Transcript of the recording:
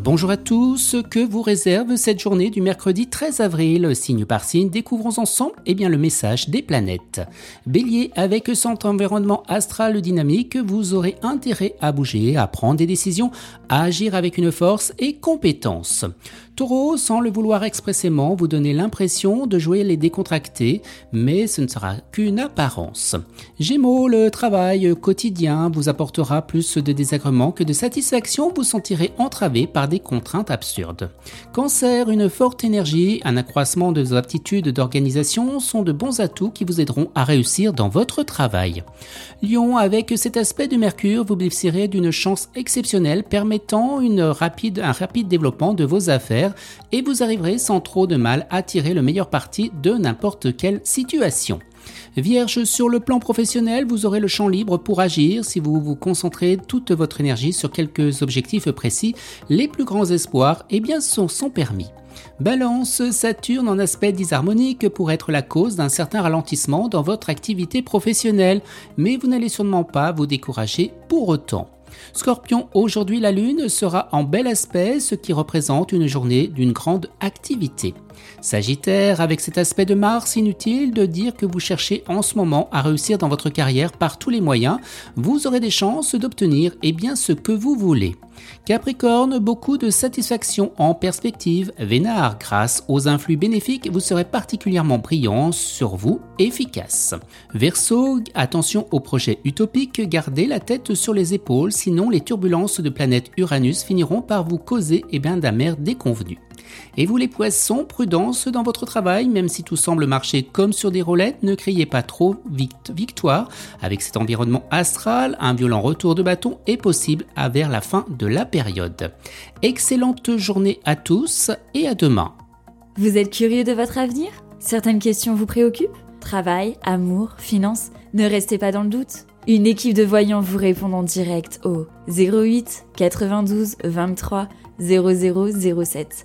Bonjour à tous, que vous réserve cette journée du mercredi 13 avril? Signe par signe, découvrons ensemble eh bien, le message des planètes. Bélier, avec son environnement astral dynamique, vous aurez intérêt à bouger, à prendre des décisions, à agir avec une force et compétence. Taureau, sans le vouloir expressément, vous donnez l'impression de jouer les décontractés, mais ce ne sera qu'une apparence. Gémeaux, le travail quotidien vous apportera plus de désagréments que de satisfaction, vous sentirez entravé par des contraintes absurdes. Cancer, une forte énergie, un accroissement de vos aptitudes d'organisation sont de bons atouts qui vous aideront à réussir dans votre travail. Lion, avec cet aspect de Mercure, vous bénéficierez d'une chance exceptionnelle permettant un rapide développement de vos affaires et vous arriverez sans trop de mal à tirer le meilleur parti de n'importe quelle situation. Vierge, sur le plan professionnel, vous aurez le champ libre pour agir si vous vous concentrez toute votre énergie sur quelques objectifs précis. Les plus grands espoirs, eh bien, sont sans permis. Balance, Saturne en aspect disharmonique pourrait être la cause d'un certain ralentissement dans votre activité professionnelle, mais vous n'allez sûrement pas vous décourager pour autant. Scorpion, aujourd'hui la Lune sera en bel aspect, ce qui représente une journée d'une grande activité. Sagittaire, avec cet aspect de Mars, inutile de dire que vous cherchez en ce moment à réussir dans votre carrière par tous les moyens, vous aurez des chances d'obtenir eh bien ce que vous voulez. Capricorne, beaucoup de satisfaction en perspective. Vénard, grâce aux influx bénéfiques, vous serez particulièrement brillant sur vous, efficace. Verseau, attention aux projets utopiques, gardez la tête sur les épaules, sinon les turbulences de planète Uranus finiront par vous causer eh bien d'amers déconvenus. Et vous les poissons, prudence dans votre travail, même si tout semble marcher comme sur des roulettes, ne criez pas trop victoire. Avec cet environnement astral, un violent retour de bâton est possible à vers la fin de la période. Excellente journée à tous et à demain. Vous êtes curieux de votre avenir? Certaines questions vous préoccupent? Travail, amour, finances Ne restez pas dans le doute. Une équipe de voyants vous répond en direct au 08 92 23 0007.